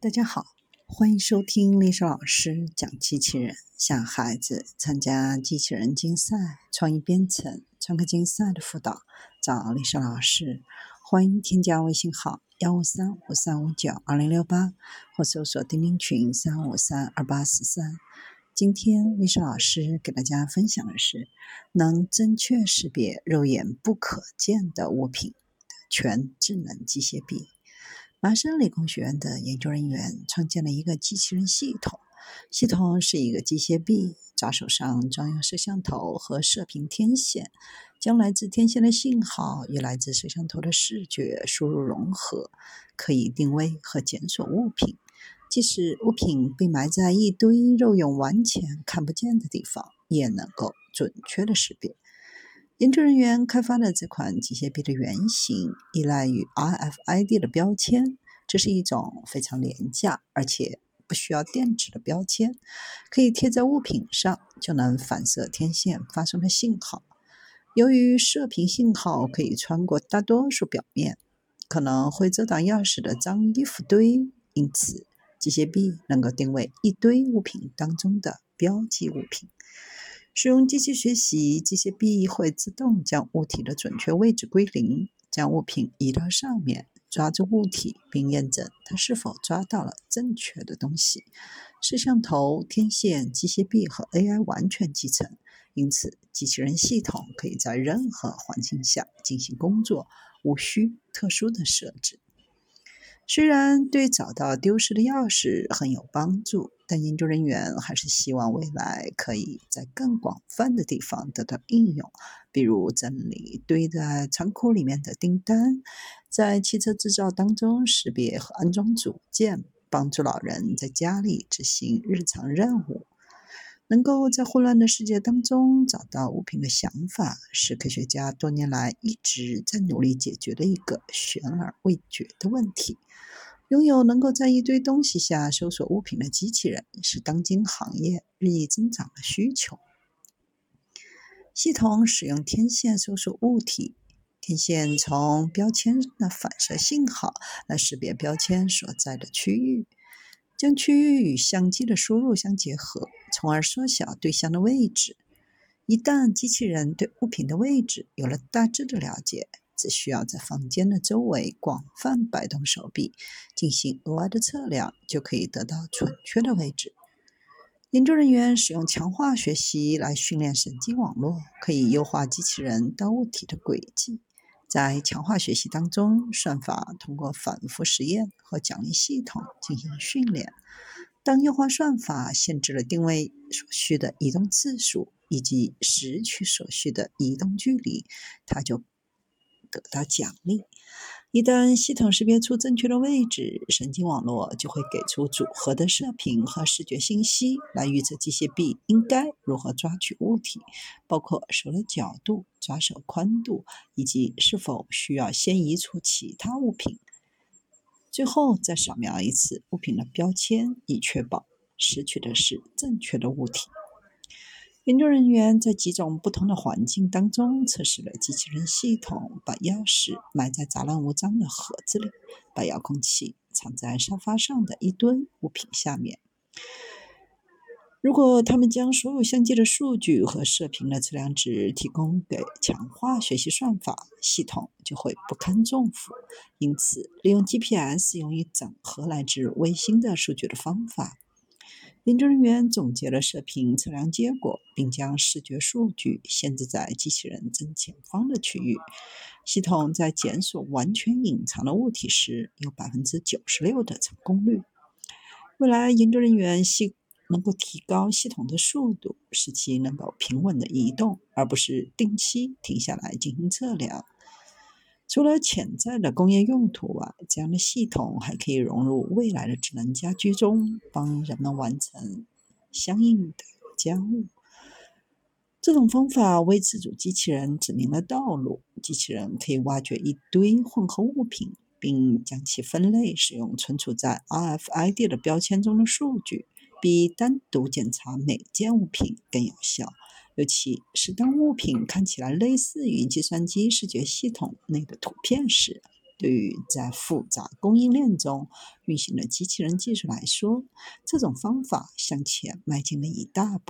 大家好，欢迎收听丽莎老师讲机器人。想孩子参加机器人竞赛、创意编程、创客竞赛的辅导，找丽莎老师。欢迎添加微信号幺五三五三五九二零六八，或搜索钉钉群三五三二八四三。今天丽莎老师给大家分享的是能正确识别肉眼不可见的物品的全智能机械臂。麻省理工学院的研究人员创建了一个机器人系统，系统是一个机械臂，抓手上装有摄像头和射频天线，将来自天线的信号与来自摄像头的视觉输入融合，可以定位和检索物品，即使物品被埋在一堆肉眼完全看不见的地方，也能够准确的识别。研究人员开发的这款机械臂的原型依赖于 RFID 的标签，这是一种非常廉价而且不需要电池的标签，可以贴在物品上就能反射天线发送的信号。由于射频信号可以穿过大多数表面，可能会遮挡钥匙的脏衣服堆，因此机械臂能够定位一堆物品当中的标记物品。使用机器学习，机械臂会自动将物体的准确位置归零，将物品移到上面，抓住物体并验证它是否抓到了正确的东西。摄像头、天线、机械臂和 AI 完全集成，因此机器人系统可以在任何环境下进行工作，无需特殊的设置。虽然对找到丢失的钥匙很有帮助，但研究人员还是希望未来可以在更广泛的地方得到应用，比如整理堆在仓库里面的订单，在汽车制造当中识别和安装组件，帮助老人在家里执行日常任务。能够在混乱的世界当中找到物品的想法，是科学家多年来一直在努力解决的一个悬而未决的问题。拥有能够在一堆东西下搜索物品的机器人，是当今行业日益增长的需求。系统使用天线搜索物体，天线从标签的反射信号来识别标签所在的区域，将区域与相机的输入相结合，从而缩小对象的位置。一旦机器人对物品的位置有了大致的了解，只需要在房间的周围广泛摆动手臂，进行额外的测量，就可以得到准确的位置。研究人员使用强化学习来训练神经网络，可以优化机器人到物体的轨迹。在强化学习当中，算法通过反复实验和奖励系统进行训练。当优化算法限制了定位所需的移动次数以及拾取所需的移动距离，它就。得到奖励。一旦系统识别出正确的位置，神经网络就会给出组合的射频和视觉信息，来预测机械臂应该如何抓取物体，包括手的角度、抓手宽度以及是否需要先移除其他物品。最后再扫描一次物品的标签，以确保拾取的是正确的物体。研究人员在几种不同的环境当中测试了机器人系统，把钥匙埋在杂乱无章的盒子里，把遥控器藏在沙发上的一堆物品下面。如果他们将所有相机的数据和射频的测量值提供给强化学习算法，系统就会不堪重负。因此，利用 GPS 用于整合来自卫星的数据的方法。研究人员总结了射频测量结果，并将视觉数据限制在机器人正前方的区域。系统在检索完全隐藏的物体时有百分之九十六的成功率。未来，研究人员希能够提高系统的速度，使其能够平稳的移动，而不是定期停下来进行测量。除了潜在的工业用途外，这样的系统还可以融入未来的智能家居中，帮人们完成相应的家务。这种方法为自主机器人指明了道路。机器人可以挖掘一堆混合物品，并将其分类，使用存储在 RFID 的标签中的数据，比单独检查每件物品更有效。尤其是当物品看起来类似于计算机视觉系统内的图片时，对于在复杂供应链中运行的机器人技术来说，这种方法向前迈进了一大步。